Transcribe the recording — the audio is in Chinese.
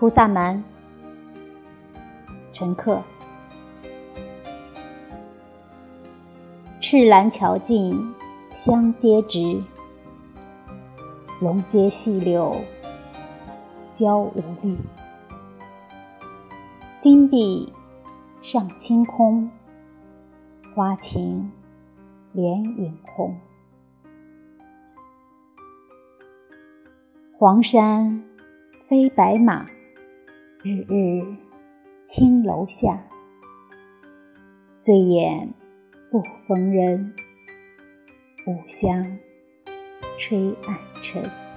菩萨蛮，陈克。赤兰桥尽香阶直，龙街细柳娇无绿。金碧上清空，花晴连影红。黄山飞白马。日日青楼下，醉眼不逢人，五香吹暗尘。